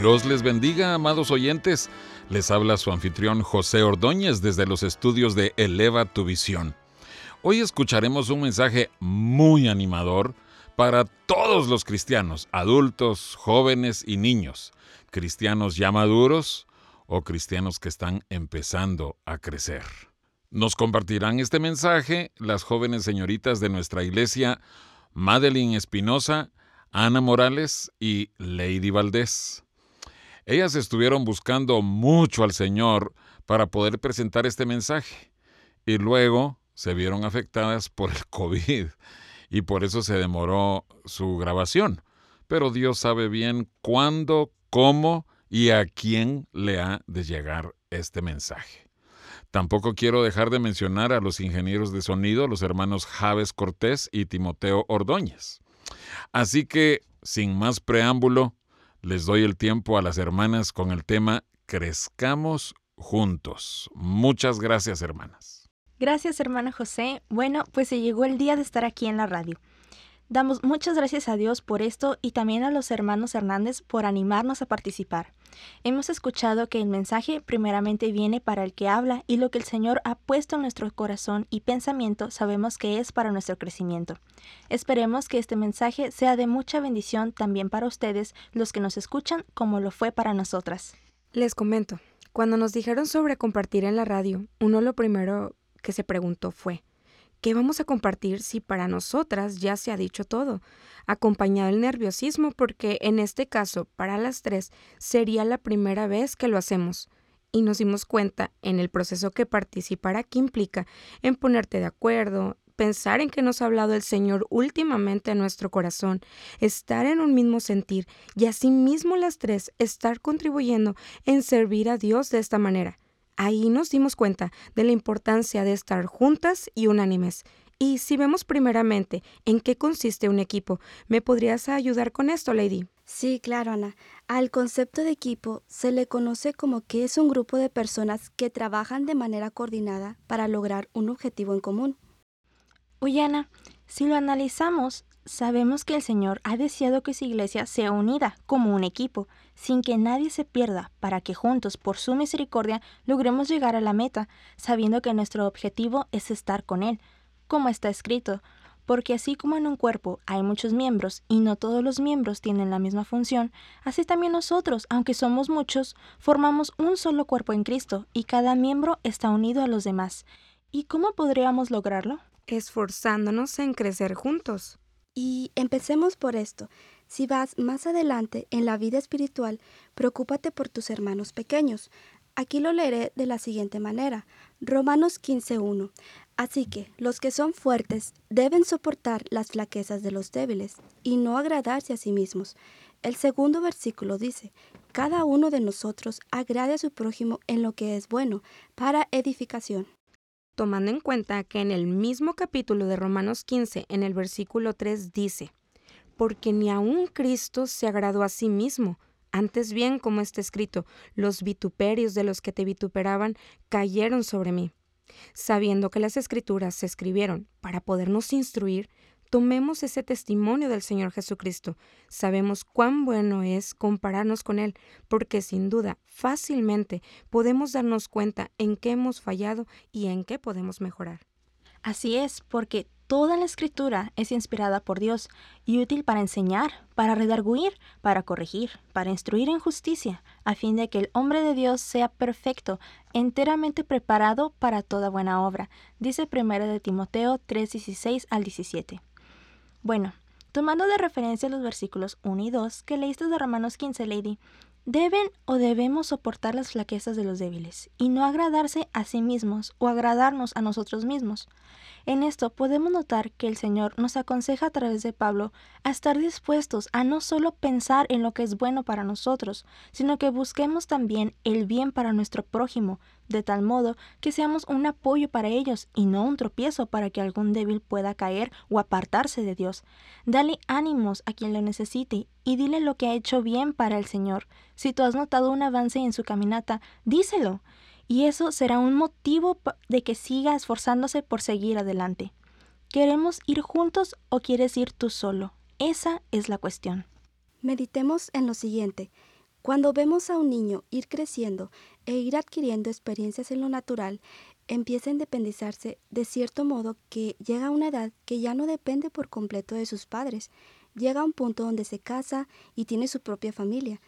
Dios les bendiga, amados oyentes. Les habla su anfitrión José Ordóñez desde los estudios de Eleva tu Visión. Hoy escucharemos un mensaje muy animador para todos los cristianos, adultos, jóvenes y niños, cristianos ya maduros o cristianos que están empezando a crecer. Nos compartirán este mensaje las jóvenes señoritas de nuestra iglesia, Madeline Espinosa, Ana Morales y Lady Valdés. Ellas estuvieron buscando mucho al Señor para poder presentar este mensaje y luego se vieron afectadas por el COVID y por eso se demoró su grabación. Pero Dios sabe bien cuándo, cómo y a quién le ha de llegar este mensaje. Tampoco quiero dejar de mencionar a los ingenieros de sonido, los hermanos Javes Cortés y Timoteo Ordóñez. Así que, sin más preámbulo, les doy el tiempo a las hermanas con el tema Crezcamos juntos. Muchas gracias, hermanas. Gracias, hermano José. Bueno, pues se llegó el día de estar aquí en la radio. Damos muchas gracias a Dios por esto y también a los hermanos Hernández por animarnos a participar. Hemos escuchado que el mensaje primeramente viene para el que habla y lo que el Señor ha puesto en nuestro corazón y pensamiento sabemos que es para nuestro crecimiento. Esperemos que este mensaje sea de mucha bendición también para ustedes, los que nos escuchan, como lo fue para nosotras. Les comento, cuando nos dijeron sobre compartir en la radio, uno lo primero que se preguntó fue, ¿Qué vamos a compartir si para nosotras ya se ha dicho todo? Acompañado el nerviosismo porque en este caso, para las tres, sería la primera vez que lo hacemos. Y nos dimos cuenta en el proceso que participar aquí implica en ponerte de acuerdo, pensar en que nos ha hablado el Señor últimamente en nuestro corazón, estar en un mismo sentir y asimismo las tres estar contribuyendo en servir a Dios de esta manera. Ahí nos dimos cuenta de la importancia de estar juntas y unánimes. Y si vemos primeramente en qué consiste un equipo, ¿me podrías ayudar con esto, Lady? Sí, claro, Ana. Al concepto de equipo se le conoce como que es un grupo de personas que trabajan de manera coordinada para lograr un objetivo en común. Oye, Ana, si lo analizamos, sabemos que el Señor ha deseado que su iglesia sea unida como un equipo, sin que nadie se pierda, para que juntos, por su misericordia, logremos llegar a la meta, sabiendo que nuestro objetivo es estar con Él, como está escrito, porque así como en un cuerpo hay muchos miembros y no todos los miembros tienen la misma función, así también nosotros, aunque somos muchos, formamos un solo cuerpo en Cristo y cada miembro está unido a los demás. ¿Y cómo podríamos lograrlo? Esforzándonos en crecer juntos. Y empecemos por esto. Si vas más adelante en la vida espiritual, preocúpate por tus hermanos pequeños. Aquí lo leeré de la siguiente manera. Romanos 15.1. Así que los que son fuertes deben soportar las flaquezas de los débiles y no agradarse a sí mismos. El segundo versículo dice, cada uno de nosotros agrade a su prójimo en lo que es bueno, para edificación tomando en cuenta que en el mismo capítulo de Romanos 15, en el versículo 3 dice, porque ni aun Cristo se agradó a sí mismo, antes bien, como está escrito, los vituperios de los que te vituperaban cayeron sobre mí. Sabiendo que las escrituras se escribieron para podernos instruir, Tomemos ese testimonio del Señor Jesucristo. Sabemos cuán bueno es compararnos con Él, porque sin duda fácilmente podemos darnos cuenta en qué hemos fallado y en qué podemos mejorar. Así es, porque toda la escritura es inspirada por Dios y útil para enseñar, para redarguir, para corregir, para instruir en justicia, a fin de que el hombre de Dios sea perfecto, enteramente preparado para toda buena obra, dice 1 de Timoteo 3:16 al 17. Bueno, tomando de referencia los versículos 1 y 2 que leíste de Romanos 15, Lady, deben o debemos soportar las flaquezas de los débiles y no agradarse a sí mismos o agradarnos a nosotros mismos. En esto podemos notar que el Señor nos aconseja a través de Pablo a estar dispuestos a no solo pensar en lo que es bueno para nosotros, sino que busquemos también el bien para nuestro prójimo, de tal modo que seamos un apoyo para ellos y no un tropiezo para que algún débil pueda caer o apartarse de Dios. Dale ánimos a quien lo necesite y dile lo que ha hecho bien para el Señor. Si tú has notado un avance en su caminata, díselo y eso será un motivo de que siga esforzándose por seguir adelante. ¿Queremos ir juntos o quieres ir tú solo? Esa es la cuestión. Meditemos en lo siguiente. Cuando vemos a un niño ir creciendo e ir adquiriendo experiencias en lo natural, empieza a independizarse de cierto modo que llega a una edad que ya no depende por completo de sus padres. Llega a un punto donde se casa y tiene su propia familia.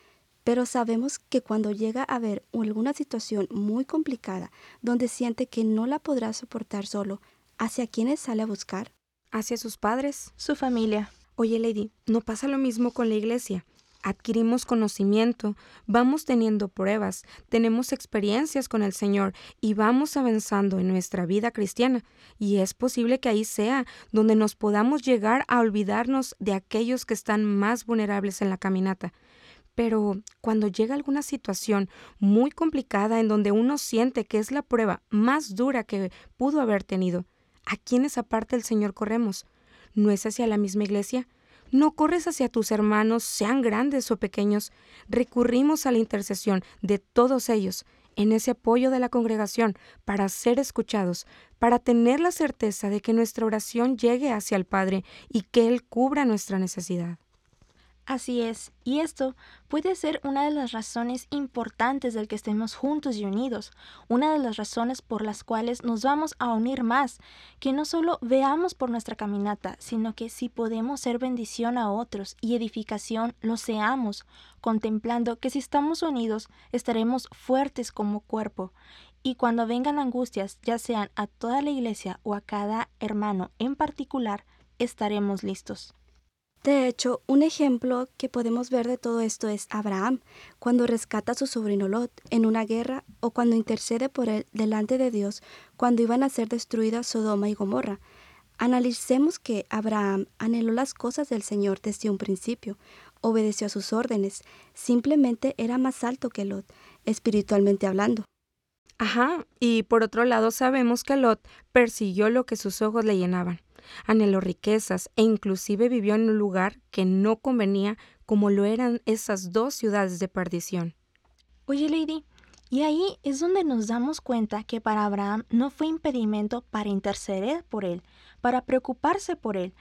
Pero sabemos que cuando llega a ver alguna situación muy complicada, donde siente que no la podrá soportar solo, ¿hacia quiénes sale a buscar? Hacia sus padres. Su familia. Oye, Lady, ¿no pasa lo mismo con la iglesia? adquirimos conocimiento, vamos teniendo pruebas, tenemos experiencias con el Señor y vamos avanzando en nuestra vida cristiana. Y es posible que ahí sea donde nos podamos llegar a olvidarnos de aquellos que están más vulnerables en la caminata. Pero cuando llega alguna situación muy complicada en donde uno siente que es la prueba más dura que pudo haber tenido, ¿a quiénes aparte del Señor corremos? ¿No es hacia la misma iglesia? ¿No corres hacia tus hermanos, sean grandes o pequeños? Recurrimos a la intercesión de todos ellos en ese apoyo de la congregación para ser escuchados, para tener la certeza de que nuestra oración llegue hacia el Padre y que Él cubra nuestra necesidad. Así es, y esto puede ser una de las razones importantes del que estemos juntos y unidos, una de las razones por las cuales nos vamos a unir más, que no solo veamos por nuestra caminata, sino que si podemos ser bendición a otros y edificación, lo seamos, contemplando que si estamos unidos, estaremos fuertes como cuerpo. Y cuando vengan angustias, ya sean a toda la iglesia o a cada hermano en particular, estaremos listos. De hecho, un ejemplo que podemos ver de todo esto es Abraham, cuando rescata a su sobrino Lot en una guerra o cuando intercede por él delante de Dios cuando iban a ser destruidas Sodoma y Gomorra. Analicemos que Abraham anheló las cosas del Señor desde un principio, obedeció a sus órdenes, simplemente era más alto que Lot, espiritualmente hablando. Ajá, y por otro lado sabemos que Lot persiguió lo que sus ojos le llenaban anheló riquezas e inclusive vivió en un lugar que no convenía como lo eran esas dos ciudades de perdición. Oye, Lady, y ahí es donde nos damos cuenta que para Abraham no fue impedimento para interceder por él, para preocuparse por él.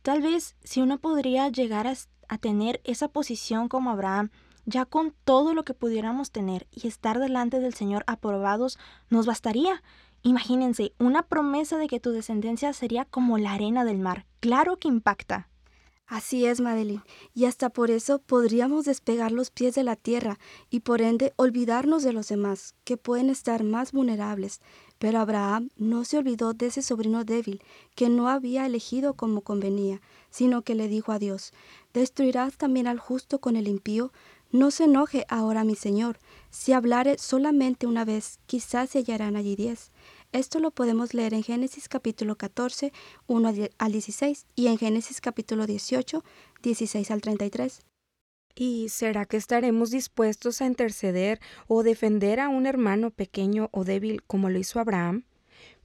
Tal vez si uno podría llegar a, a tener esa posición como Abraham, ya con todo lo que pudiéramos tener y estar delante del Señor aprobados, nos bastaría. Imagínense, una promesa de que tu descendencia sería como la arena del mar. Claro que impacta. Así es, Madeline, y hasta por eso podríamos despegar los pies de la tierra y por ende olvidarnos de los demás, que pueden estar más vulnerables. Pero Abraham no se olvidó de ese sobrino débil, que no había elegido como convenía, sino que le dijo a Dios, ¿destruirás también al justo con el impío? No se enoje ahora mi Señor, si hablare solamente una vez, quizás se hallarán allí diez. Esto lo podemos leer en Génesis capítulo 14, 1 al 16 y en Génesis capítulo 18, 16 al 33. ¿Y será que estaremos dispuestos a interceder o defender a un hermano pequeño o débil como lo hizo Abraham?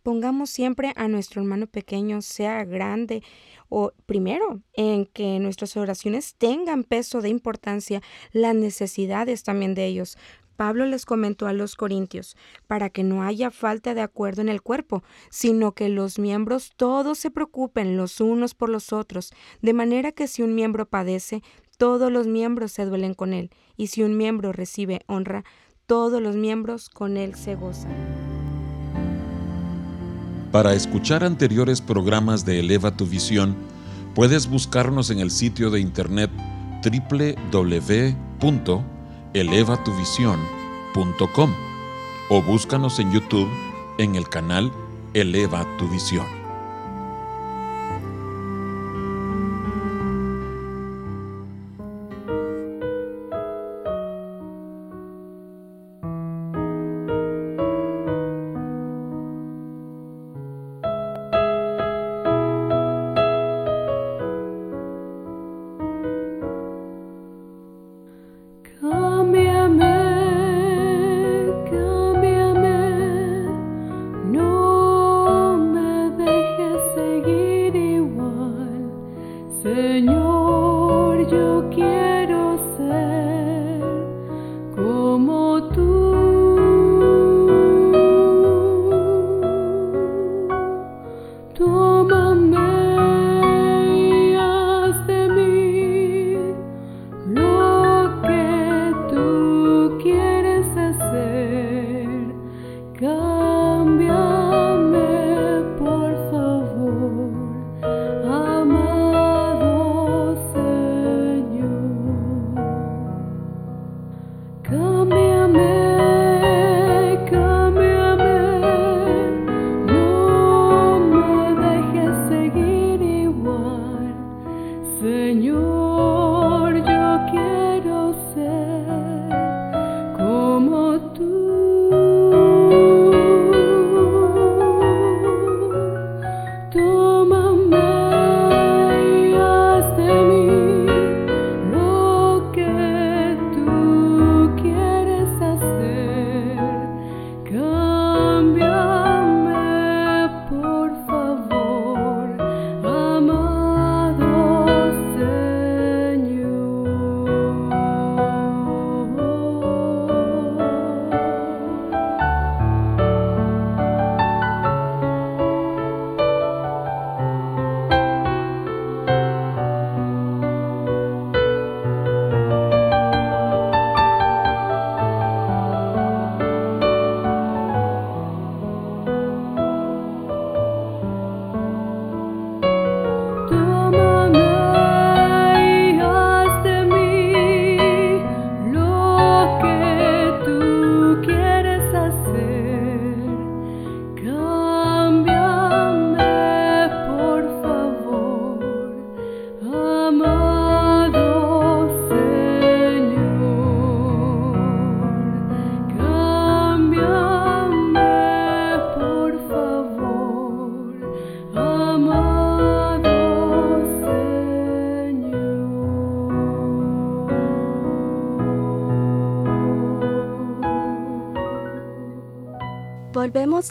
Pongamos siempre a nuestro hermano pequeño, sea grande o primero, en que nuestras oraciones tengan peso de importancia, las necesidades también de ellos. Pablo les comentó a los corintios, para que no haya falta de acuerdo en el cuerpo, sino que los miembros todos se preocupen los unos por los otros, de manera que si un miembro padece, todos los miembros se duelen con él, y si un miembro recibe honra, todos los miembros con él se gozan. Para escuchar anteriores programas de Eleva tu Visión, puedes buscarnos en el sitio de internet www.elevatuvision.com o búscanos en YouTube en el canal Eleva tu Visión. Señor, yo quiero ser.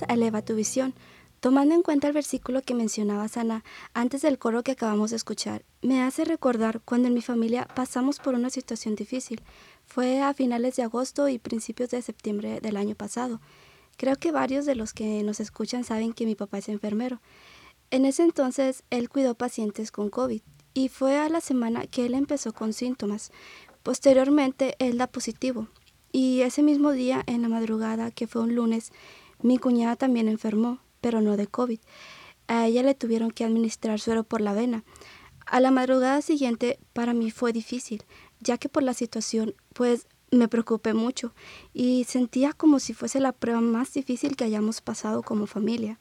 Eleva tu visión. Tomando en cuenta el versículo que mencionaba Sana antes del coro que acabamos de escuchar, me hace recordar cuando en mi familia pasamos por una situación difícil. Fue a finales de agosto y principios de septiembre del año pasado. Creo que varios de los que nos escuchan saben que mi papá es enfermero. En ese entonces él cuidó pacientes con COVID y fue a la semana que él empezó con síntomas. Posteriormente él da positivo y ese mismo día en la madrugada, que fue un lunes, mi cuñada también enfermó, pero no de COVID. A ella le tuvieron que administrar suero por la vena. A la madrugada siguiente para mí fue difícil, ya que por la situación pues me preocupé mucho y sentía como si fuese la prueba más difícil que hayamos pasado como familia.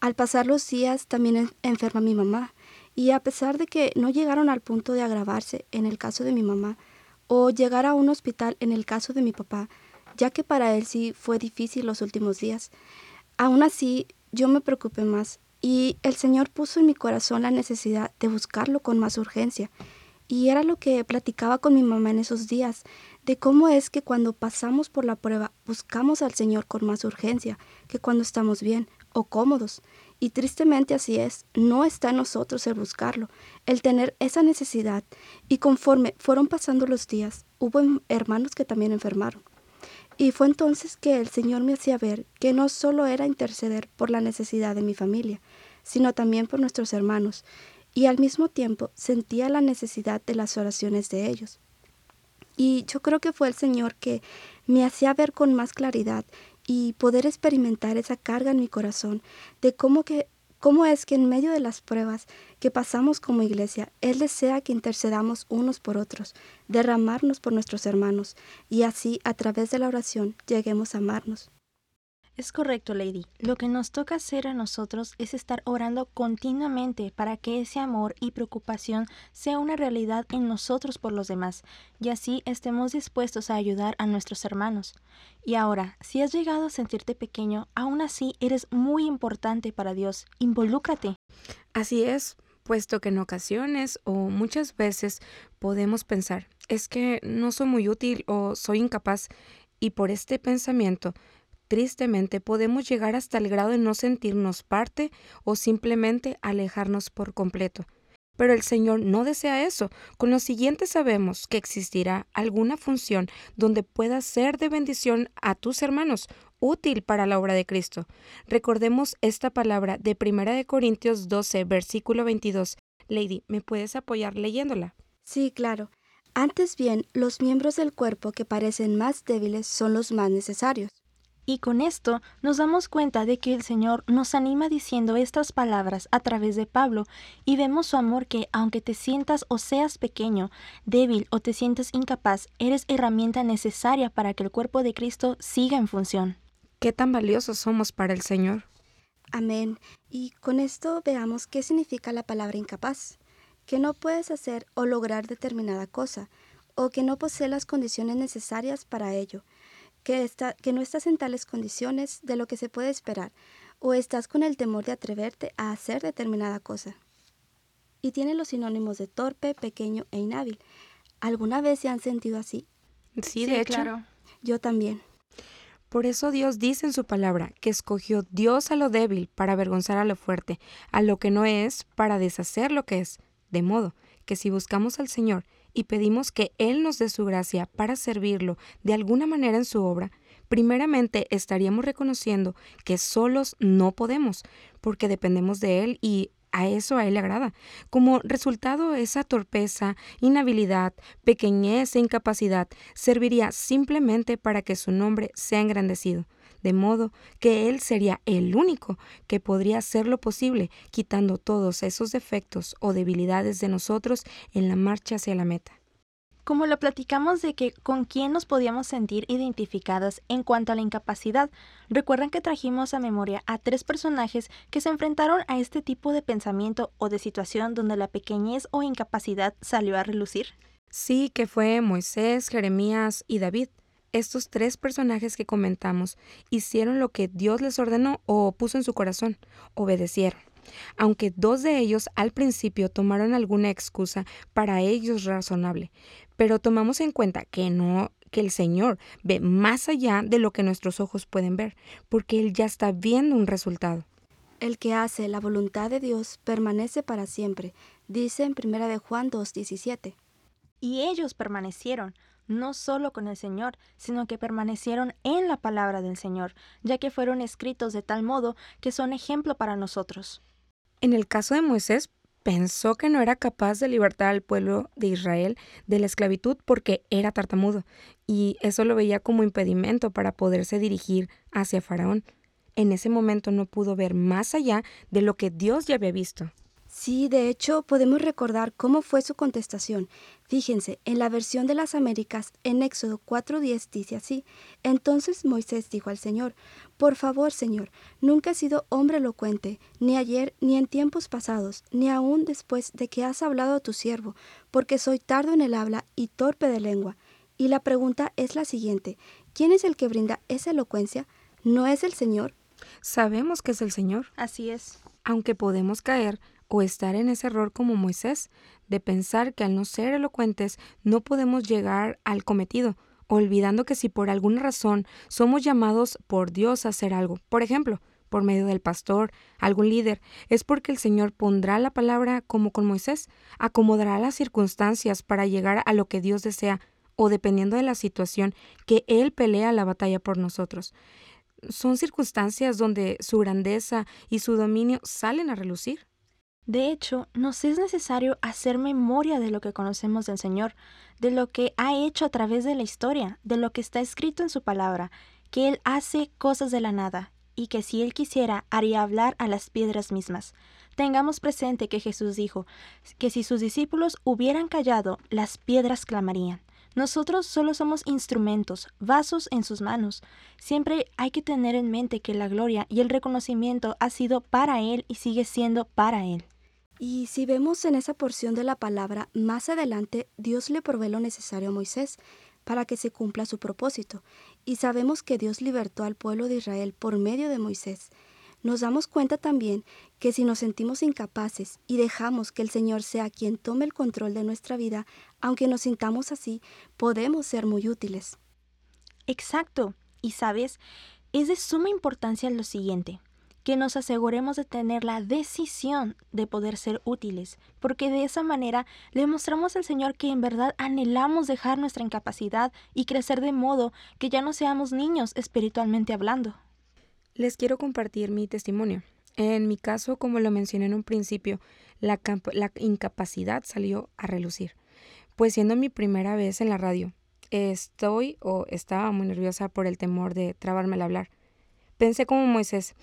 Al pasar los días también enferma mi mamá y a pesar de que no llegaron al punto de agravarse en el caso de mi mamá o llegar a un hospital en el caso de mi papá, ya que para él sí fue difícil los últimos días. Aún así, yo me preocupé más y el Señor puso en mi corazón la necesidad de buscarlo con más urgencia. Y era lo que platicaba con mi mamá en esos días, de cómo es que cuando pasamos por la prueba buscamos al Señor con más urgencia que cuando estamos bien o cómodos. Y tristemente así es, no está en nosotros el buscarlo, el tener esa necesidad. Y conforme fueron pasando los días, hubo hermanos que también enfermaron. Y fue entonces que el Señor me hacía ver que no solo era interceder por la necesidad de mi familia, sino también por nuestros hermanos, y al mismo tiempo sentía la necesidad de las oraciones de ellos. Y yo creo que fue el Señor que me hacía ver con más claridad y poder experimentar esa carga en mi corazón de cómo que cómo es que en medio de las pruebas que pasamos como iglesia, Él desea que intercedamos unos por otros, derramarnos por nuestros hermanos, y así a través de la oración lleguemos a amarnos. Es correcto, Lady. Lo que nos toca hacer a nosotros es estar orando continuamente para que ese amor y preocupación sea una realidad en nosotros por los demás, y así estemos dispuestos a ayudar a nuestros hermanos. Y ahora, si has llegado a sentirte pequeño, aún así eres muy importante para Dios. Involúcrate. Así es, puesto que en ocasiones o muchas veces podemos pensar, es que no soy muy útil o soy incapaz, y por este pensamiento Tristemente podemos llegar hasta el grado de no sentirnos parte o simplemente alejarnos por completo. Pero el Señor no desea eso. Con lo siguiente sabemos que existirá alguna función donde puedas ser de bendición a tus hermanos, útil para la obra de Cristo. Recordemos esta palabra de 1 Corintios 12, versículo 22. Lady, ¿me puedes apoyar leyéndola? Sí, claro. Antes bien, los miembros del cuerpo que parecen más débiles son los más necesarios. Y con esto nos damos cuenta de que el Señor nos anima diciendo estas palabras a través de Pablo y vemos su amor que aunque te sientas o seas pequeño, débil o te sientas incapaz, eres herramienta necesaria para que el cuerpo de Cristo siga en función. Qué tan valiosos somos para el Señor. Amén. Y con esto veamos qué significa la palabra incapaz. Que no puedes hacer o lograr determinada cosa, o que no posee las condiciones necesarias para ello que, que no estás en tales condiciones de lo que se puede esperar, o estás con el temor de atreverte a hacer determinada cosa. Y tiene los sinónimos de torpe, pequeño e inhábil. ¿Alguna vez se han sentido así? Sí, de hecho. Claro. Yo también. Por eso Dios dice en su palabra que escogió Dios a lo débil para avergonzar a lo fuerte, a lo que no es para deshacer lo que es. De modo que si buscamos al Señor y pedimos que Él nos dé su gracia para servirlo de alguna manera en su obra, primeramente estaríamos reconociendo que solos no podemos, porque dependemos de Él y a eso a Él le agrada. Como resultado, esa torpeza, inhabilidad, pequeñez e incapacidad serviría simplemente para que su nombre sea engrandecido de modo que Él sería el único que podría hacer lo posible, quitando todos esos defectos o debilidades de nosotros en la marcha hacia la meta. Como lo platicamos de que con quién nos podíamos sentir identificadas en cuanto a la incapacidad, recuerdan que trajimos a memoria a tres personajes que se enfrentaron a este tipo de pensamiento o de situación donde la pequeñez o incapacidad salió a relucir. Sí, que fue Moisés, Jeremías y David. Estos tres personajes que comentamos hicieron lo que Dios les ordenó o puso en su corazón, obedecieron. Aunque dos de ellos al principio tomaron alguna excusa para ellos razonable, pero tomamos en cuenta que no que el Señor ve más allá de lo que nuestros ojos pueden ver, porque Él ya está viendo un resultado. El que hace la voluntad de Dios permanece para siempre, dice en 1 de Juan 2:17. Y ellos permanecieron, no solo con el Señor, sino que permanecieron en la palabra del Señor, ya que fueron escritos de tal modo que son ejemplo para nosotros. En el caso de Moisés, pensó que no era capaz de libertar al pueblo de Israel de la esclavitud porque era tartamudo, y eso lo veía como impedimento para poderse dirigir hacia Faraón. En ese momento no pudo ver más allá de lo que Dios ya había visto. Sí, de hecho, podemos recordar cómo fue su contestación. Fíjense, en la versión de las Américas, en Éxodo 4.10 dice así, Entonces Moisés dijo al Señor, Por favor, Señor, nunca he sido hombre elocuente, ni ayer, ni en tiempos pasados, ni aún después de que has hablado a tu siervo, porque soy tardo en el habla y torpe de lengua. Y la pregunta es la siguiente, ¿quién es el que brinda esa elocuencia? ¿No es el Señor? Sabemos que es el Señor. Así es. Aunque podemos caer o estar en ese error como Moisés, de pensar que al no ser elocuentes no podemos llegar al cometido, olvidando que si por alguna razón somos llamados por Dios a hacer algo, por ejemplo, por medio del pastor, algún líder, es porque el Señor pondrá la palabra como con Moisés, acomodará las circunstancias para llegar a lo que Dios desea, o dependiendo de la situación, que Él pelea la batalla por nosotros. Son circunstancias donde su grandeza y su dominio salen a relucir. De hecho, nos es necesario hacer memoria de lo que conocemos del Señor, de lo que ha hecho a través de la historia, de lo que está escrito en su palabra, que Él hace cosas de la nada, y que si Él quisiera haría hablar a las piedras mismas. Tengamos presente que Jesús dijo que si sus discípulos hubieran callado, las piedras clamarían. Nosotros solo somos instrumentos, vasos en sus manos. Siempre hay que tener en mente que la gloria y el reconocimiento ha sido para Él y sigue siendo para Él. Y si vemos en esa porción de la palabra, más adelante Dios le provee lo necesario a Moisés para que se cumpla su propósito. Y sabemos que Dios libertó al pueblo de Israel por medio de Moisés. Nos damos cuenta también que si nos sentimos incapaces y dejamos que el Señor sea quien tome el control de nuestra vida, aunque nos sintamos así, podemos ser muy útiles. Exacto. Y sabes, es de suma importancia lo siguiente que nos aseguremos de tener la decisión de poder ser útiles, porque de esa manera le mostramos al Señor que en verdad anhelamos dejar nuestra incapacidad y crecer de modo que ya no seamos niños espiritualmente hablando. Les quiero compartir mi testimonio. En mi caso, como lo mencioné en un principio, la, la incapacidad salió a relucir, pues siendo mi primera vez en la radio, Estoy o estaba muy nerviosa por el temor de trabarme al hablar. Pensé como Moisés,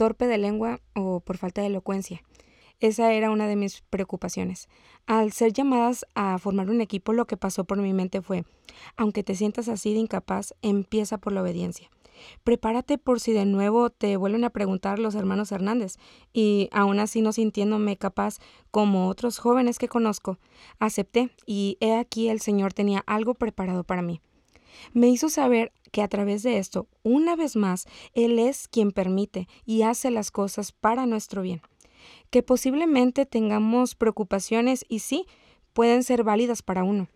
torpe de lengua o por falta de elocuencia. Esa era una de mis preocupaciones. Al ser llamadas a formar un equipo, lo que pasó por mi mente fue, aunque te sientas así de incapaz, empieza por la obediencia. Prepárate por si de nuevo te vuelven a preguntar los hermanos Hernández, y aún así no sintiéndome capaz como otros jóvenes que conozco, acepté y he aquí el Señor tenía algo preparado para mí. Me hizo saber que a través de esto, una vez más, Él es quien permite y hace las cosas para nuestro bien que posiblemente tengamos preocupaciones y sí, pueden ser válidas para uno,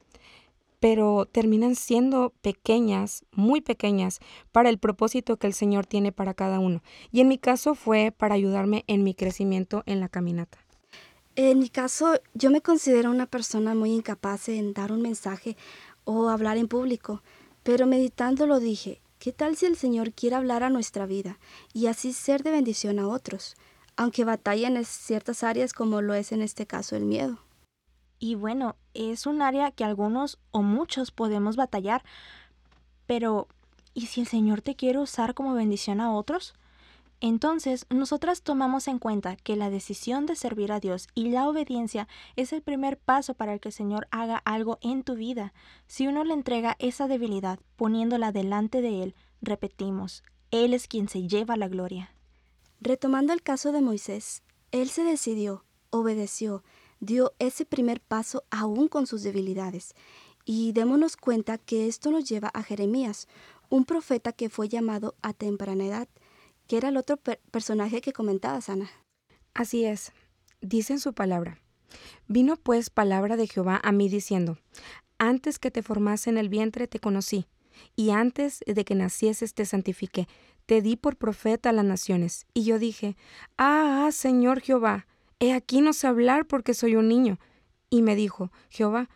pero terminan siendo pequeñas, muy pequeñas, para el propósito que el Señor tiene para cada uno. Y en mi caso fue para ayudarme en mi crecimiento en la caminata. En mi caso, yo me considero una persona muy incapaz en dar un mensaje o hablar en público, pero meditándolo dije, ¿qué tal si el Señor quiere hablar a nuestra vida y así ser de bendición a otros? aunque batallen en ciertas áreas como lo es en este caso el miedo. Y bueno, es un área que algunos o muchos podemos batallar, pero ¿y si el Señor te quiere usar como bendición a otros? Entonces, nosotras tomamos en cuenta que la decisión de servir a Dios y la obediencia es el primer paso para que el Señor haga algo en tu vida. Si uno le entrega esa debilidad poniéndola delante de Él, repetimos, Él es quien se lleva la gloria. Retomando el caso de Moisés, él se decidió, obedeció, dio ese primer paso aún con sus debilidades. Y démonos cuenta que esto nos lleva a Jeremías, un profeta que fue llamado a temprana edad, que era el otro personaje que comentaba Ana. Así es, dice en su palabra. Vino pues palabra de Jehová a mí diciendo, antes que te formase en el vientre te conocí, y antes de que nacieses te santifiqué, te di por profeta a las naciones. Y yo dije, ah, Señor Jehová, he aquí no sé hablar porque soy un niño. Y me dijo, Jehová,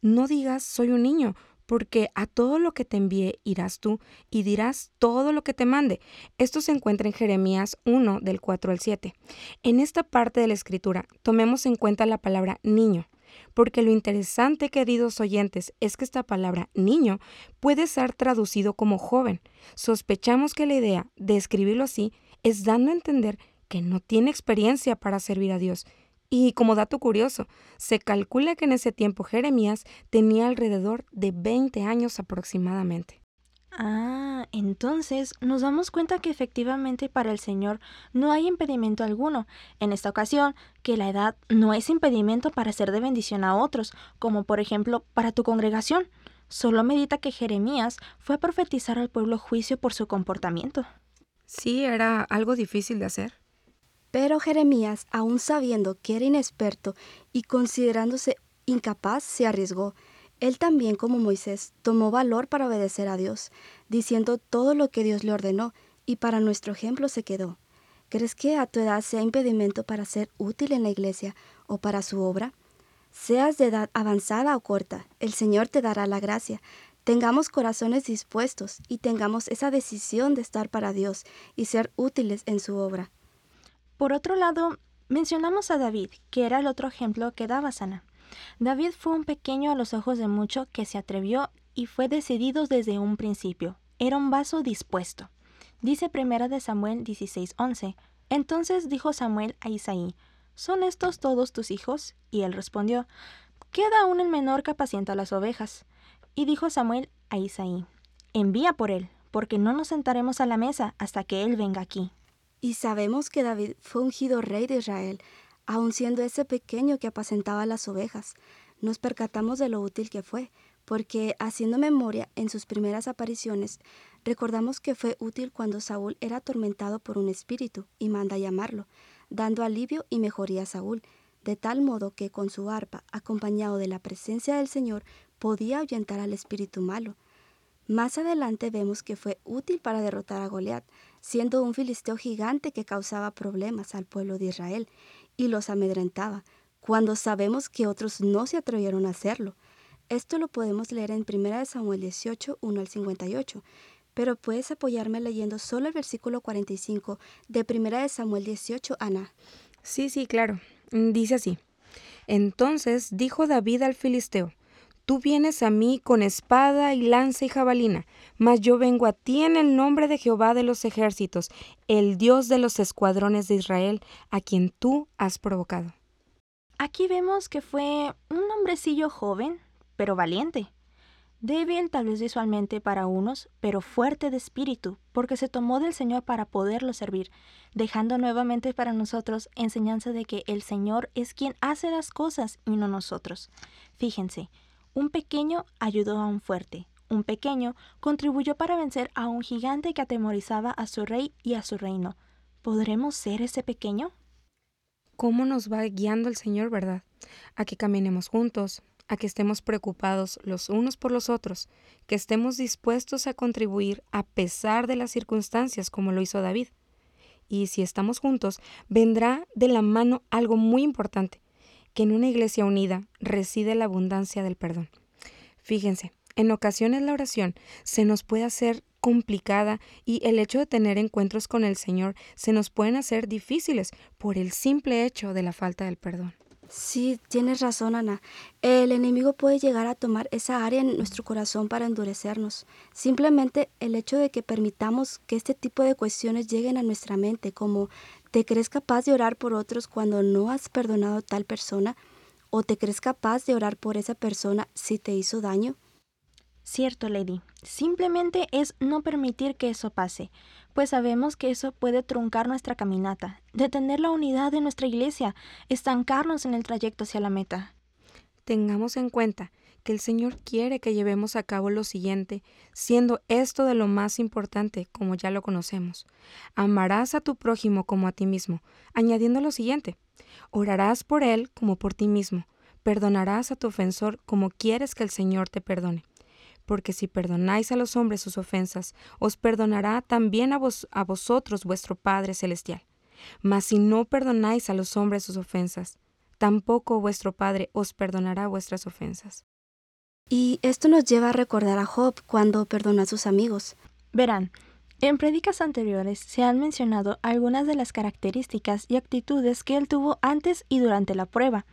no digas soy un niño, porque a todo lo que te envíe irás tú y dirás todo lo que te mande. Esto se encuentra en Jeremías 1 del 4 al 7. En esta parte de la escritura tomemos en cuenta la palabra niño porque lo interesante, queridos oyentes, es que esta palabra niño puede ser traducido como joven. Sospechamos que la idea de escribirlo así es dando a entender que no tiene experiencia para servir a Dios. Y como dato curioso, se calcula que en ese tiempo Jeremías tenía alrededor de 20 años aproximadamente. Ah, entonces nos damos cuenta que efectivamente para el Señor no hay impedimento alguno. En esta ocasión, que la edad no es impedimento para ser de bendición a otros, como por ejemplo para tu congregación. Solo medita que Jeremías fue a profetizar al pueblo juicio por su comportamiento. Sí, era algo difícil de hacer. Pero Jeremías, aun sabiendo que era inexperto y considerándose incapaz, se arriesgó él también, como Moisés, tomó valor para obedecer a Dios, diciendo todo lo que Dios le ordenó, y para nuestro ejemplo se quedó. ¿Crees que a tu edad sea impedimento para ser útil en la iglesia o para su obra? Seas de edad avanzada o corta, el Señor te dará la gracia. Tengamos corazones dispuestos y tengamos esa decisión de estar para Dios y ser útiles en su obra. Por otro lado, mencionamos a David, que era el otro ejemplo que daba Sana. David fue un pequeño a los ojos de mucho que se atrevió y fue decidido desde un principio. Era un vaso dispuesto. Dice primera de Samuel 16:11. Entonces dijo Samuel a Isaí, ¿Son estos todos tus hijos? Y él respondió, Queda aún el menor que apacienta las ovejas. Y dijo Samuel a Isaí, Envía por él, porque no nos sentaremos a la mesa hasta que él venga aquí. Y sabemos que David fue ungido rey de Israel Aun siendo ese pequeño que apacentaba las ovejas, nos percatamos de lo útil que fue, porque haciendo memoria en sus primeras apariciones, recordamos que fue útil cuando Saúl era atormentado por un espíritu y manda llamarlo, dando alivio y mejoría a Saúl, de tal modo que con su arpa, acompañado de la presencia del Señor, podía ahuyentar al espíritu malo. Más adelante vemos que fue útil para derrotar a Goliat, siendo un filisteo gigante que causaba problemas al pueblo de Israel y los amedrentaba, cuando sabemos que otros no se atrevieron a hacerlo. Esto lo podemos leer en 1 Samuel 18, 1 al 58, pero puedes apoyarme leyendo solo el versículo 45 de 1 Samuel 18, Ana. Sí, sí, claro. Dice así. Entonces dijo David al filisteo, Tú vienes a mí con espada y lanza y jabalina, mas yo vengo a ti en el nombre de Jehová de los ejércitos, el Dios de los escuadrones de Israel, a quien tú has provocado. Aquí vemos que fue un hombrecillo joven, pero valiente. Débil tal vez visualmente para unos, pero fuerte de espíritu, porque se tomó del Señor para poderlo servir, dejando nuevamente para nosotros enseñanza de que el Señor es quien hace las cosas y no nosotros. Fíjense, un pequeño ayudó a un fuerte, un pequeño contribuyó para vencer a un gigante que atemorizaba a su rey y a su reino. ¿Podremos ser ese pequeño? ¿Cómo nos va guiando el Señor, verdad? A que caminemos juntos, a que estemos preocupados los unos por los otros, que estemos dispuestos a contribuir a pesar de las circunstancias como lo hizo David. Y si estamos juntos, vendrá de la mano algo muy importante, que en una iglesia unida reside la abundancia del perdón. Fíjense, en ocasiones la oración se nos puede hacer complicada y el hecho de tener encuentros con el Señor se nos pueden hacer difíciles por el simple hecho de la falta del perdón. Sí, tienes razón, Ana. El enemigo puede llegar a tomar esa área en nuestro corazón para endurecernos. Simplemente el hecho de que permitamos que este tipo de cuestiones lleguen a nuestra mente, como ¿te crees capaz de orar por otros cuando no has perdonado a tal persona? ¿O te crees capaz de orar por esa persona si te hizo daño? Cierto, Lady. Simplemente es no permitir que eso pase, pues sabemos que eso puede truncar nuestra caminata, detener la unidad de nuestra iglesia, estancarnos en el trayecto hacia la meta. Tengamos en cuenta que el Señor quiere que llevemos a cabo lo siguiente, siendo esto de lo más importante, como ya lo conocemos. Amarás a tu prójimo como a ti mismo, añadiendo lo siguiente, orarás por él como por ti mismo, perdonarás a tu ofensor como quieres que el Señor te perdone porque si perdonáis a los hombres sus ofensas, os perdonará también a, vos, a vosotros vuestro Padre Celestial. Mas si no perdonáis a los hombres sus ofensas, tampoco vuestro Padre os perdonará vuestras ofensas. Y esto nos lleva a recordar a Job cuando perdonó a sus amigos. Verán, en prédicas anteriores se han mencionado algunas de las características y actitudes que él tuvo antes y durante la prueba,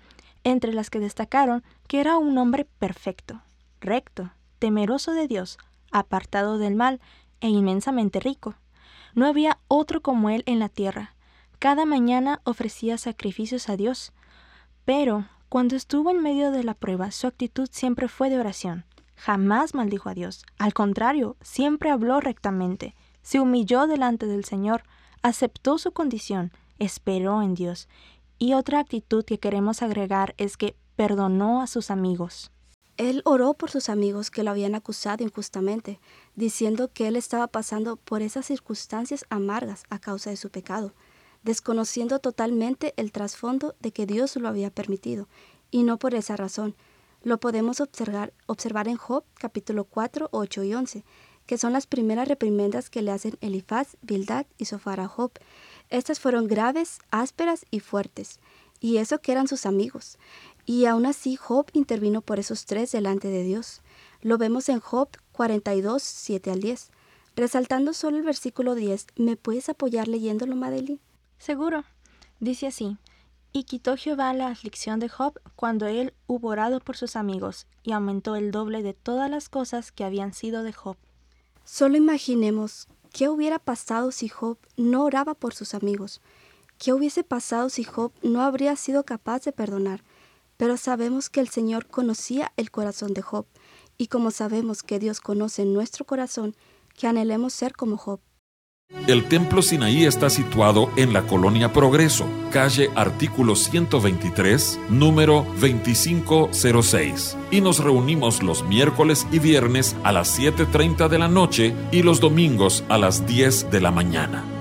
entre las que destacaron que era un hombre perfecto, recto, temeroso de Dios, apartado del mal e inmensamente rico. No había otro como él en la tierra. Cada mañana ofrecía sacrificios a Dios. Pero, cuando estuvo en medio de la prueba, su actitud siempre fue de oración. Jamás maldijo a Dios. Al contrario, siempre habló rectamente. Se humilló delante del Señor, aceptó su condición, esperó en Dios. Y otra actitud que queremos agregar es que perdonó a sus amigos. Él oró por sus amigos que lo habían acusado injustamente, diciendo que él estaba pasando por esas circunstancias amargas a causa de su pecado, desconociendo totalmente el trasfondo de que Dios lo había permitido, y no por esa razón. Lo podemos observar, observar en Job capítulo 4, 8 y 11, que son las primeras reprimendas que le hacen Elifaz, Bildad y Sofar a Job. Estas fueron graves, ásperas y fuertes, y eso que eran sus amigos. Y aún así Job intervino por esos tres delante de Dios. Lo vemos en Job 42, 7 al 10. Resaltando solo el versículo 10, ¿me puedes apoyar leyéndolo, Madeline? Seguro. Dice así, y quitó Jehová la aflicción de Job cuando él hubo orado por sus amigos, y aumentó el doble de todas las cosas que habían sido de Job. Solo imaginemos qué hubiera pasado si Job no oraba por sus amigos. ¿Qué hubiese pasado si Job no habría sido capaz de perdonar? Pero sabemos que el Señor conocía el corazón de Job, y como sabemos que Dios conoce nuestro corazón, que anhelemos ser como Job. El Templo Sinaí está situado en la colonia Progreso, calle artículo 123, número 2506. Y nos reunimos los miércoles y viernes a las 7.30 de la noche y los domingos a las 10 de la mañana.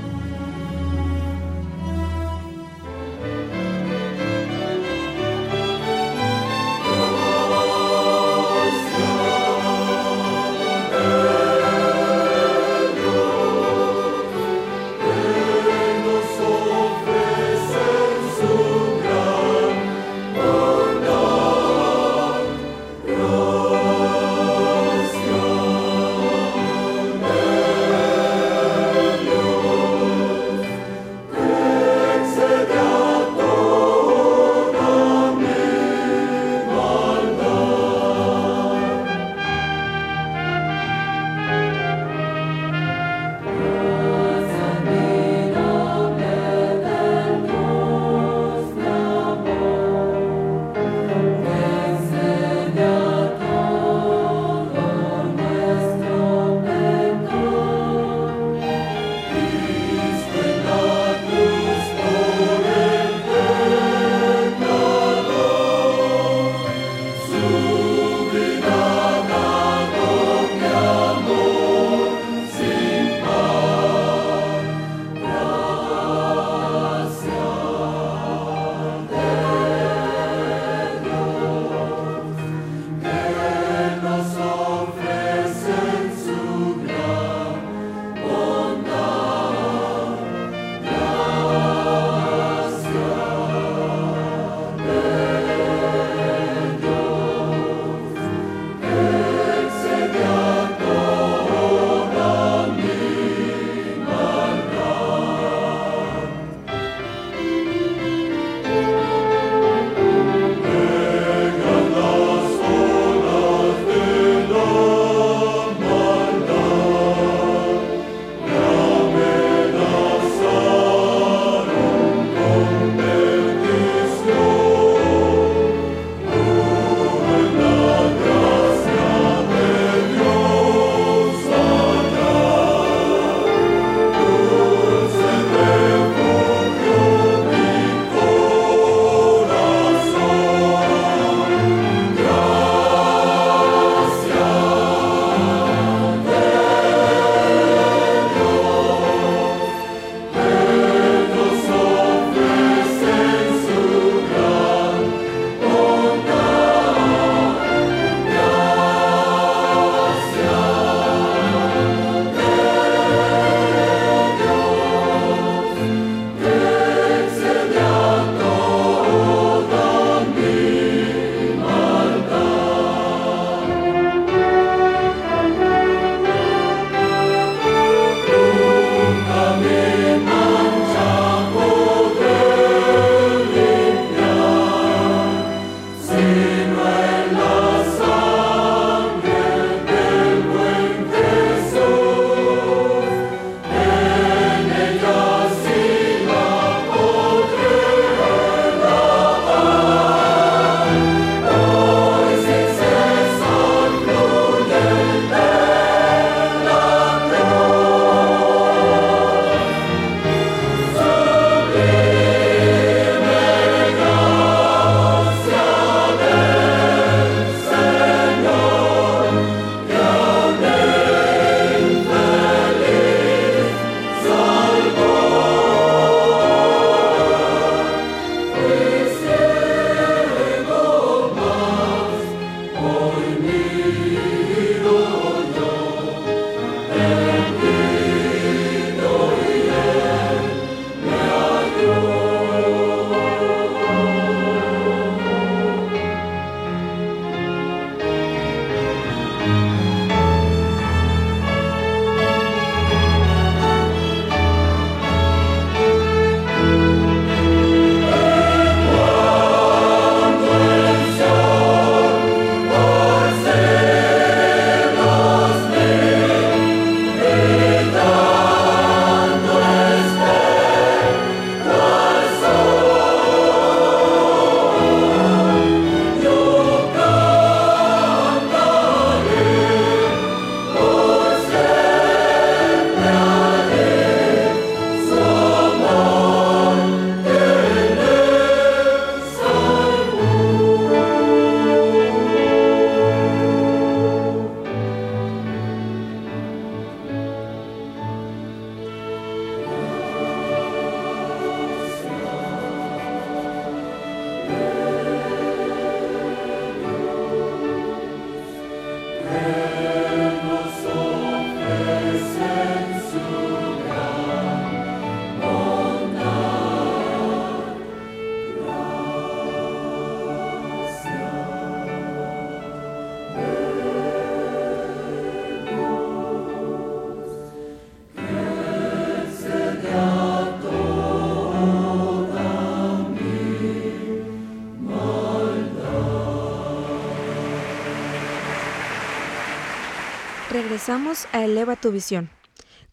Regresamos a Eleva tu visión.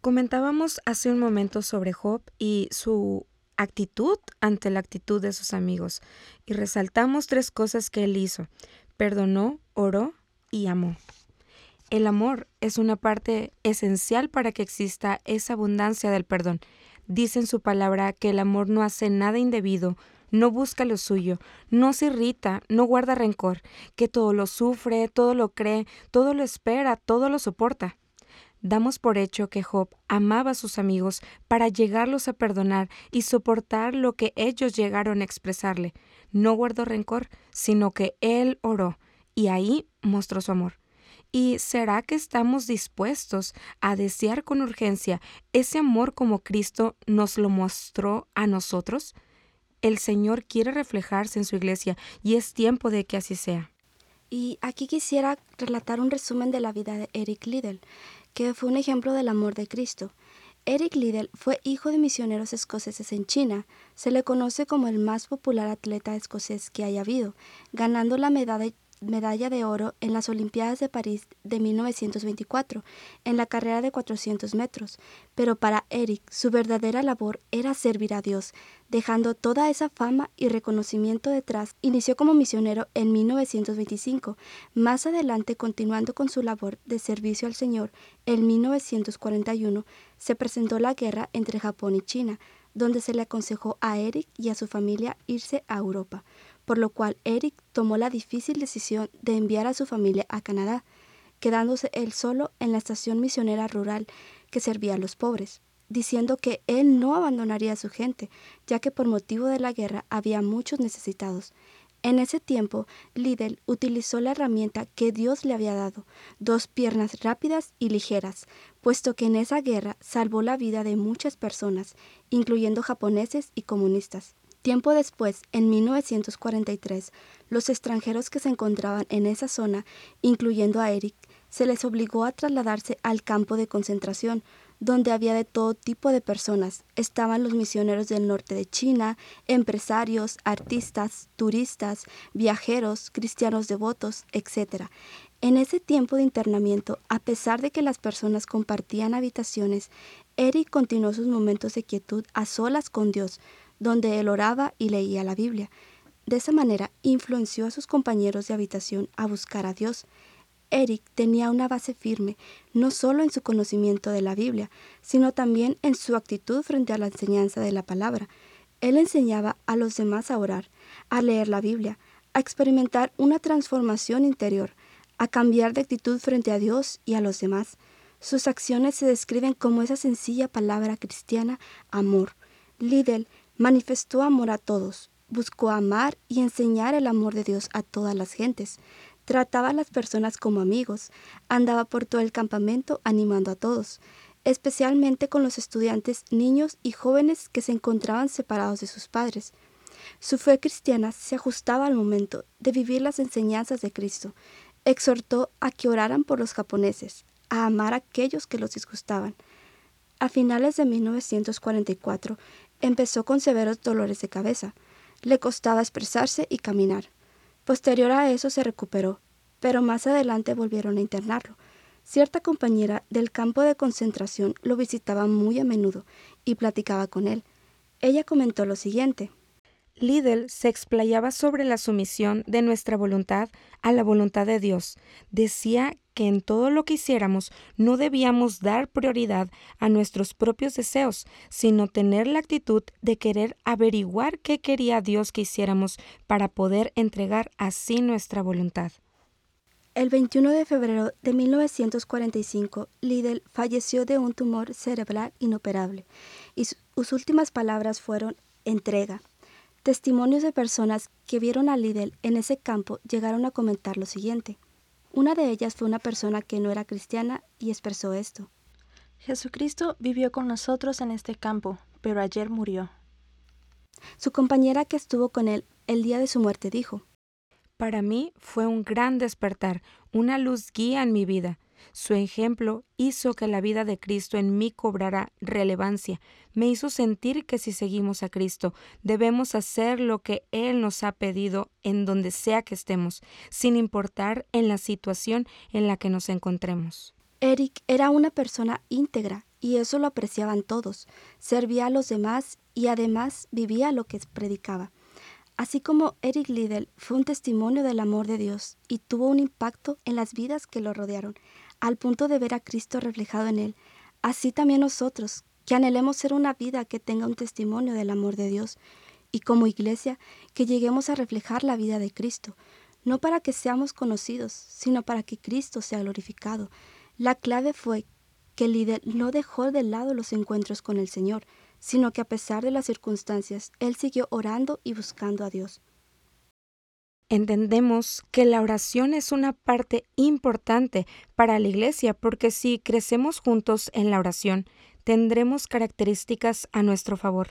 Comentábamos hace un momento sobre Job y su actitud ante la actitud de sus amigos y resaltamos tres cosas que él hizo. Perdonó, oró y amó. El amor es una parte esencial para que exista esa abundancia del perdón. Dice en su palabra que el amor no hace nada indebido, no busca lo suyo, no se irrita, no guarda rencor, que todo lo sufre, todo lo cree, todo lo espera, todo lo soporta. Damos por hecho que Job amaba a sus amigos para llegarlos a perdonar y soportar lo que ellos llegaron a expresarle. No guardó rencor, sino que él oró, y ahí mostró su amor. ¿Y será que estamos dispuestos a desear con urgencia ese amor como Cristo nos lo mostró a nosotros? El Señor quiere reflejarse en su iglesia y es tiempo de que así sea. Y aquí quisiera relatar un resumen de la vida de Eric Liddell, que fue un ejemplo del amor de Cristo. Eric Liddell fue hijo de misioneros escoceses en China. Se le conoce como el más popular atleta escocés que haya habido, ganando la medalla medalla de oro en las Olimpiadas de París de 1924 en la carrera de 400 metros, pero para Eric su verdadera labor era servir a Dios, dejando toda esa fama y reconocimiento detrás. Inició como misionero en 1925, más adelante continuando con su labor de servicio al Señor, en 1941 se presentó la guerra entre Japón y China, donde se le aconsejó a Eric y a su familia irse a Europa por lo cual Eric tomó la difícil decisión de enviar a su familia a Canadá, quedándose él solo en la estación misionera rural que servía a los pobres, diciendo que él no abandonaría a su gente, ya que por motivo de la guerra había muchos necesitados. En ese tiempo, Liddell utilizó la herramienta que Dios le había dado, dos piernas rápidas y ligeras, puesto que en esa guerra salvó la vida de muchas personas, incluyendo japoneses y comunistas. Tiempo después, en 1943, los extranjeros que se encontraban en esa zona, incluyendo a Eric, se les obligó a trasladarse al campo de concentración, donde había de todo tipo de personas. Estaban los misioneros del norte de China, empresarios, artistas, turistas, viajeros, cristianos devotos, etc. En ese tiempo de internamiento, a pesar de que las personas compartían habitaciones, Eric continuó sus momentos de quietud a solas con Dios, donde él oraba y leía la Biblia. De esa manera influenció a sus compañeros de habitación a buscar a Dios. Eric tenía una base firme, no solo en su conocimiento de la Biblia, sino también en su actitud frente a la enseñanza de la palabra. Él enseñaba a los demás a orar, a leer la Biblia, a experimentar una transformación interior, a cambiar de actitud frente a Dios y a los demás. Sus acciones se describen como esa sencilla palabra cristiana, amor. Liddell Manifestó amor a todos, buscó amar y enseñar el amor de Dios a todas las gentes. Trataba a las personas como amigos, andaba por todo el campamento animando a todos, especialmente con los estudiantes, niños y jóvenes que se encontraban separados de sus padres. Su fe cristiana se ajustaba al momento de vivir las enseñanzas de Cristo. Exhortó a que oraran por los japoneses, a amar a aquellos que los disgustaban. A finales de 1944, Empezó con severos dolores de cabeza. Le costaba expresarse y caminar. Posterior a eso se recuperó, pero más adelante volvieron a internarlo. Cierta compañera del campo de concentración lo visitaba muy a menudo y platicaba con él. Ella comentó lo siguiente. Liddell se explayaba sobre la sumisión de nuestra voluntad a la voluntad de Dios. Decía que en todo lo que hiciéramos no debíamos dar prioridad a nuestros propios deseos, sino tener la actitud de querer averiguar qué quería Dios que hiciéramos para poder entregar así nuestra voluntad. El 21 de febrero de 1945, Liddell falleció de un tumor cerebral inoperable y sus últimas palabras fueron entrega. Testimonios de personas que vieron a Liddell en ese campo llegaron a comentar lo siguiente. Una de ellas fue una persona que no era cristiana y expresó esto. Jesucristo vivió con nosotros en este campo, pero ayer murió. Su compañera que estuvo con él el día de su muerte dijo, Para mí fue un gran despertar, una luz guía en mi vida. Su ejemplo hizo que la vida de Cristo en mí cobrara relevancia. Me hizo sentir que si seguimos a Cristo, debemos hacer lo que Él nos ha pedido en donde sea que estemos, sin importar en la situación en la que nos encontremos. Eric era una persona íntegra y eso lo apreciaban todos. Servía a los demás y además vivía lo que predicaba. Así como Eric Liddell fue un testimonio del amor de Dios y tuvo un impacto en las vidas que lo rodearon, al punto de ver a Cristo reflejado en él, así también nosotros, que anhelemos ser una vida que tenga un testimonio del amor de Dios, y como iglesia, que lleguemos a reflejar la vida de Cristo, no para que seamos conocidos, sino para que Cristo sea glorificado. La clave fue que Liddell no dejó de lado los encuentros con el Señor, sino que a pesar de las circunstancias, él siguió orando y buscando a Dios. Entendemos que la oración es una parte importante para la iglesia porque si crecemos juntos en la oración, tendremos características a nuestro favor,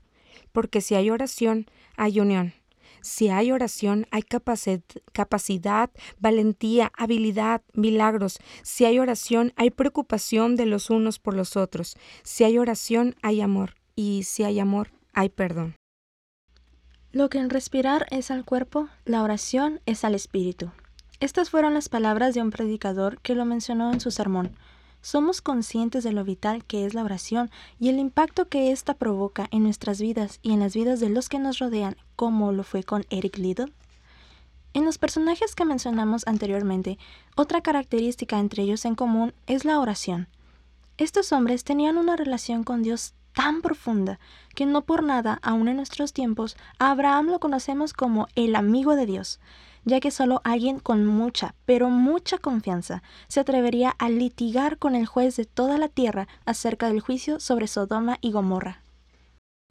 porque si hay oración, hay unión. Si hay oración, hay capacidad, valentía, habilidad, milagros. Si hay oración, hay preocupación de los unos por los otros. Si hay oración, hay amor y si hay amor, hay perdón. Lo que en respirar es al cuerpo, la oración es al espíritu. Estas fueron las palabras de un predicador que lo mencionó en su sermón. Somos conscientes de lo vital que es la oración y el impacto que ésta provoca en nuestras vidas y en las vidas de los que nos rodean, como lo fue con Eric Liddell. En los personajes que mencionamos anteriormente, otra característica entre ellos en común es la oración. Estos hombres tenían una relación con Dios tan profunda que no por nada, aún en nuestros tiempos, Abraham lo conocemos como el amigo de Dios, ya que solo alguien con mucha, pero mucha confianza se atrevería a litigar con el juez de toda la tierra acerca del juicio sobre Sodoma y Gomorra.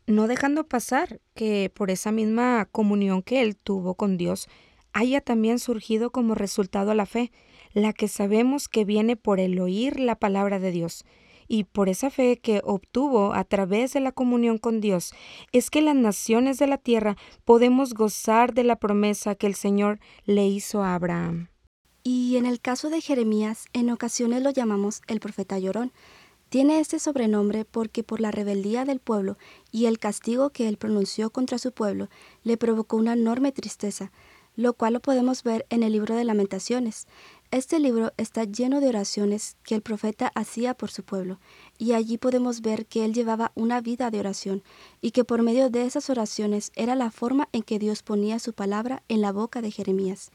No dejando pasar que por esa misma comunión que él tuvo con Dios, haya también surgido como resultado la fe, la que sabemos que viene por el oír la palabra de Dios y por esa fe que obtuvo a través de la comunión con Dios, es que las naciones de la tierra podemos gozar de la promesa que el Señor le hizo a Abraham. Y en el caso de Jeremías, en ocasiones lo llamamos el profeta llorón. Tiene este sobrenombre porque por la rebeldía del pueblo y el castigo que él pronunció contra su pueblo le provocó una enorme tristeza, lo cual lo podemos ver en el libro de lamentaciones. Este libro está lleno de oraciones que el profeta hacía por su pueblo, y allí podemos ver que él llevaba una vida de oración, y que por medio de esas oraciones era la forma en que Dios ponía su palabra en la boca de Jeremías.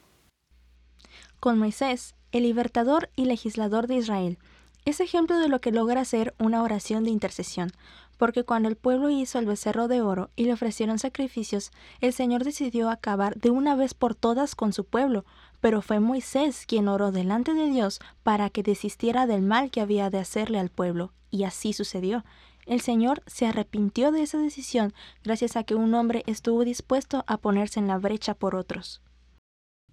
Con Moisés, el libertador y legislador de Israel, es ejemplo de lo que logra ser una oración de intercesión, porque cuando el pueblo hizo el becerro de oro y le ofrecieron sacrificios, el Señor decidió acabar de una vez por todas con su pueblo, pero fue Moisés quien oró delante de Dios para que desistiera del mal que había de hacerle al pueblo, y así sucedió. El Señor se arrepintió de esa decisión gracias a que un hombre estuvo dispuesto a ponerse en la brecha por otros.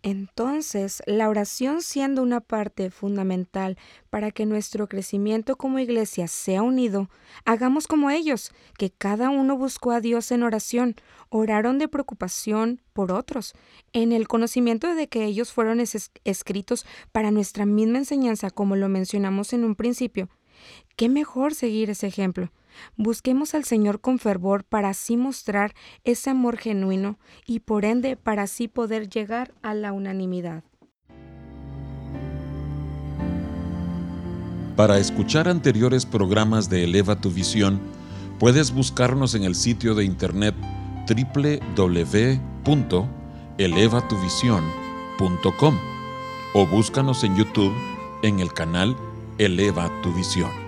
Entonces, la oración siendo una parte fundamental para que nuestro crecimiento como iglesia sea unido, hagamos como ellos, que cada uno buscó a Dios en oración, oraron de preocupación por otros, en el conocimiento de que ellos fueron escritos para nuestra misma enseñanza, como lo mencionamos en un principio. ¿Qué mejor seguir ese ejemplo? Busquemos al Señor con fervor para así mostrar ese amor genuino y por ende para así poder llegar a la unanimidad. Para escuchar anteriores programas de Eleva tu Visión, puedes buscarnos en el sitio de internet www.elevatuvision.com o búscanos en YouTube en el canal Eleva tu Visión.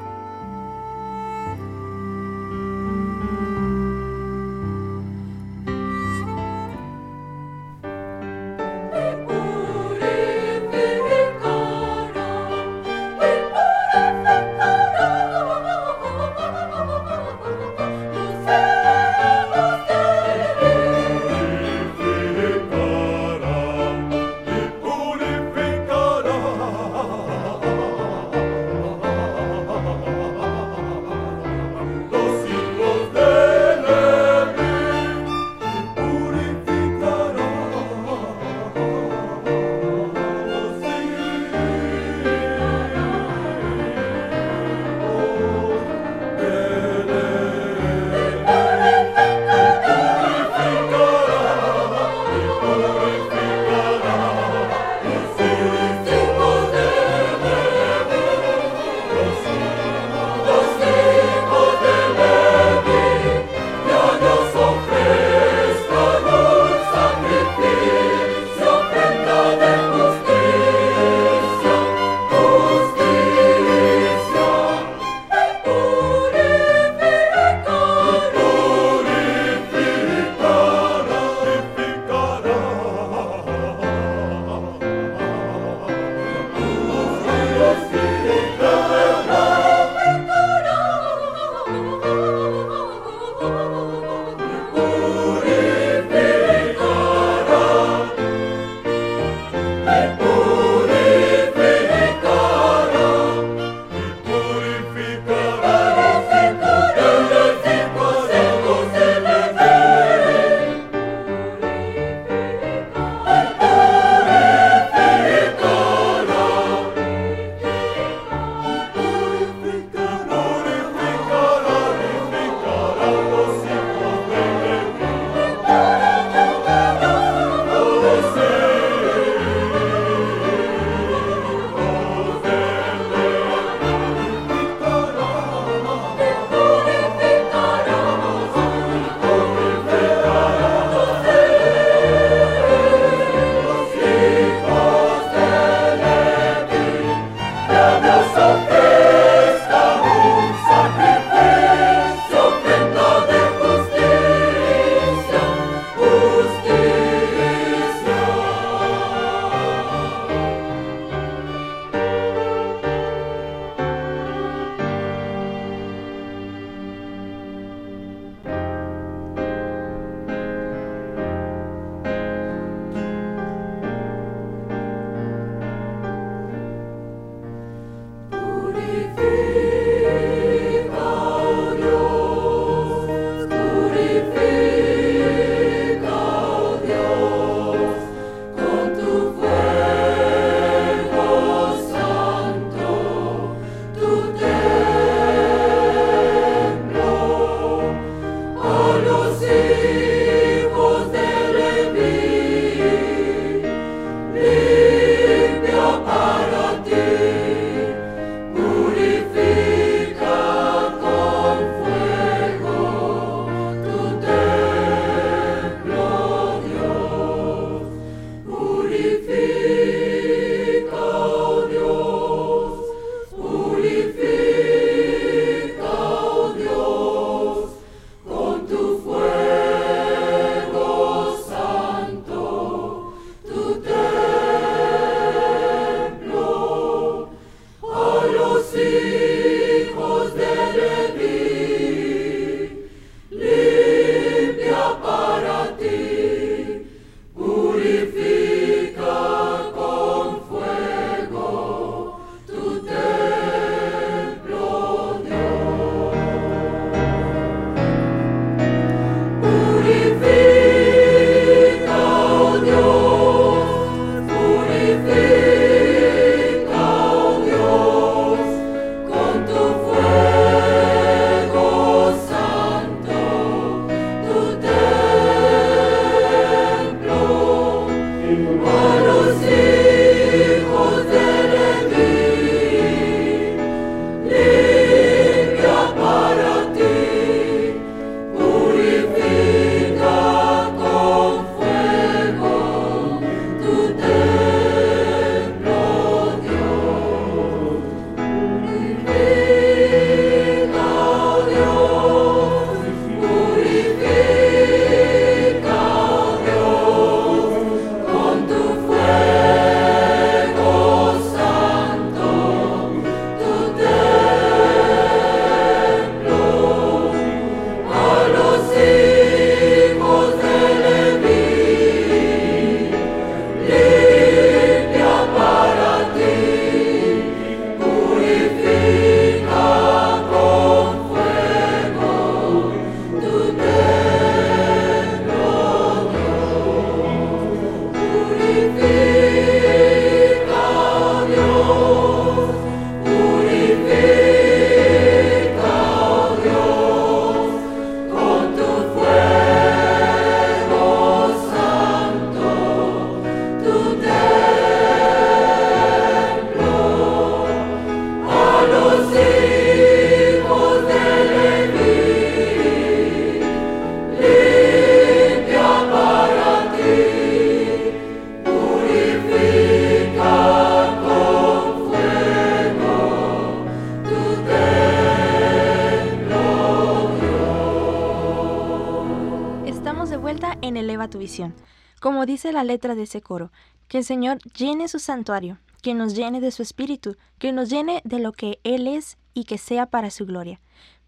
La letra de ese coro, que el Señor llene su santuario, que nos llene de su espíritu, que nos llene de lo que Él es y que sea para su gloria.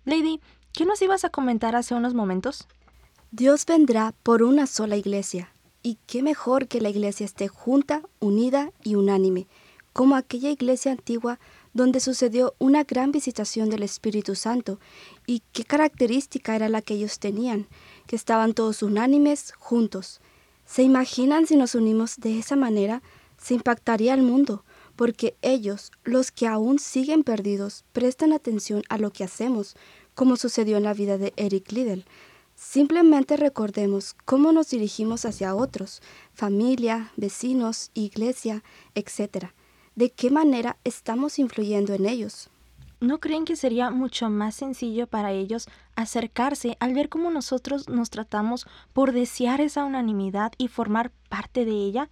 Lady, ¿qué nos ibas a comentar hace unos momentos? Dios vendrá por una sola iglesia, y qué mejor que la iglesia esté junta, unida y unánime, como aquella iglesia antigua donde sucedió una gran visitación del Espíritu Santo. ¿Y qué característica era la que ellos tenían? Que estaban todos unánimes, juntos. ¿Se imaginan si nos unimos de esa manera? Se impactaría el mundo, porque ellos, los que aún siguen perdidos, prestan atención a lo que hacemos, como sucedió en la vida de Eric Liddell. Simplemente recordemos cómo nos dirigimos hacia otros, familia, vecinos, iglesia, etc de qué manera estamos influyendo en ellos. ¿No creen que sería mucho más sencillo para ellos acercarse al ver cómo nosotros nos tratamos por desear esa unanimidad y formar parte de ella?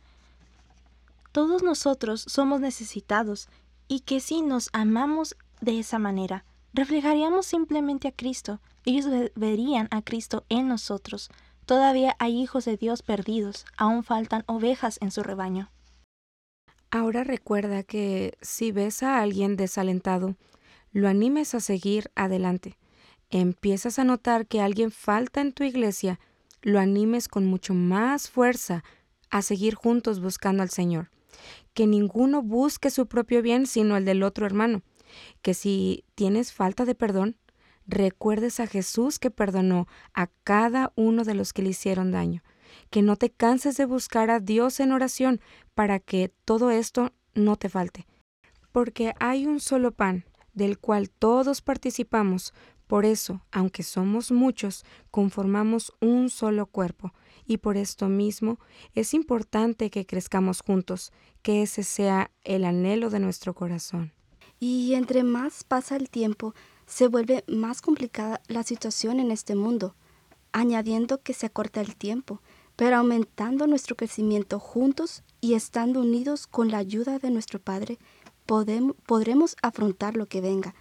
Todos nosotros somos necesitados y que si nos amamos de esa manera, reflejaríamos simplemente a Cristo. Ellos verían a Cristo en nosotros. Todavía hay hijos de Dios perdidos, aún faltan ovejas en su rebaño. Ahora recuerda que si ves a alguien desalentado, lo animes a seguir adelante. Empiezas a notar que alguien falta en tu iglesia, lo animes con mucho más fuerza a seguir juntos buscando al Señor. Que ninguno busque su propio bien sino el del otro hermano. Que si tienes falta de perdón, recuerdes a Jesús que perdonó a cada uno de los que le hicieron daño que no te canses de buscar a Dios en oración para que todo esto no te falte. Porque hay un solo pan, del cual todos participamos, por eso, aunque somos muchos, conformamos un solo cuerpo, y por esto mismo es importante que crezcamos juntos, que ese sea el anhelo de nuestro corazón. Y entre más pasa el tiempo, se vuelve más complicada la situación en este mundo, añadiendo que se acorta el tiempo, pero aumentando nuestro crecimiento juntos y estando unidos con la ayuda de nuestro Padre, podremos afrontar lo que venga,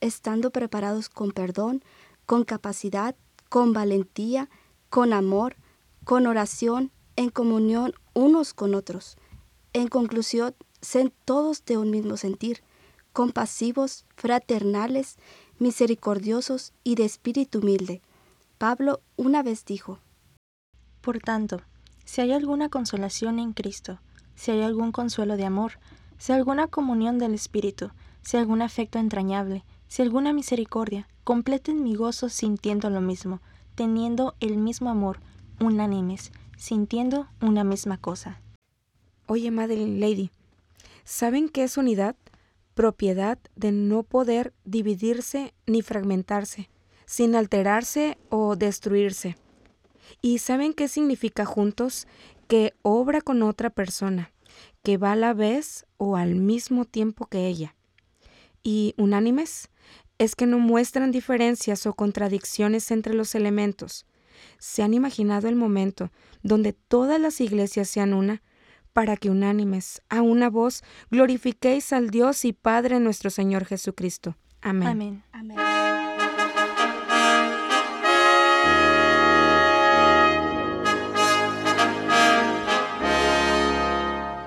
estando preparados con perdón, con capacidad, con valentía, con amor, con oración, en comunión unos con otros. En conclusión, sean todos de un mismo sentir, compasivos, fraternales, misericordiosos y de espíritu humilde. Pablo una vez dijo, por tanto, si hay alguna consolación en Cristo, si hay algún consuelo de amor, si alguna comunión del Espíritu, si algún afecto entrañable, si alguna misericordia, completen mi gozo sintiendo lo mismo, teniendo el mismo amor, unánimes, sintiendo una misma cosa. Oye, Madeline Lady, ¿saben qué es unidad? Propiedad de no poder dividirse ni fragmentarse, sin alterarse o destruirse. ¿Y saben qué significa juntos? Que obra con otra persona, que va a la vez o al mismo tiempo que ella. ¿Y unánimes? Es que no muestran diferencias o contradicciones entre los elementos. ¿Se han imaginado el momento donde todas las iglesias sean una? para que unánimes, a una voz, glorifiquéis al Dios y Padre nuestro Señor Jesucristo. Amén. Amén. Amén.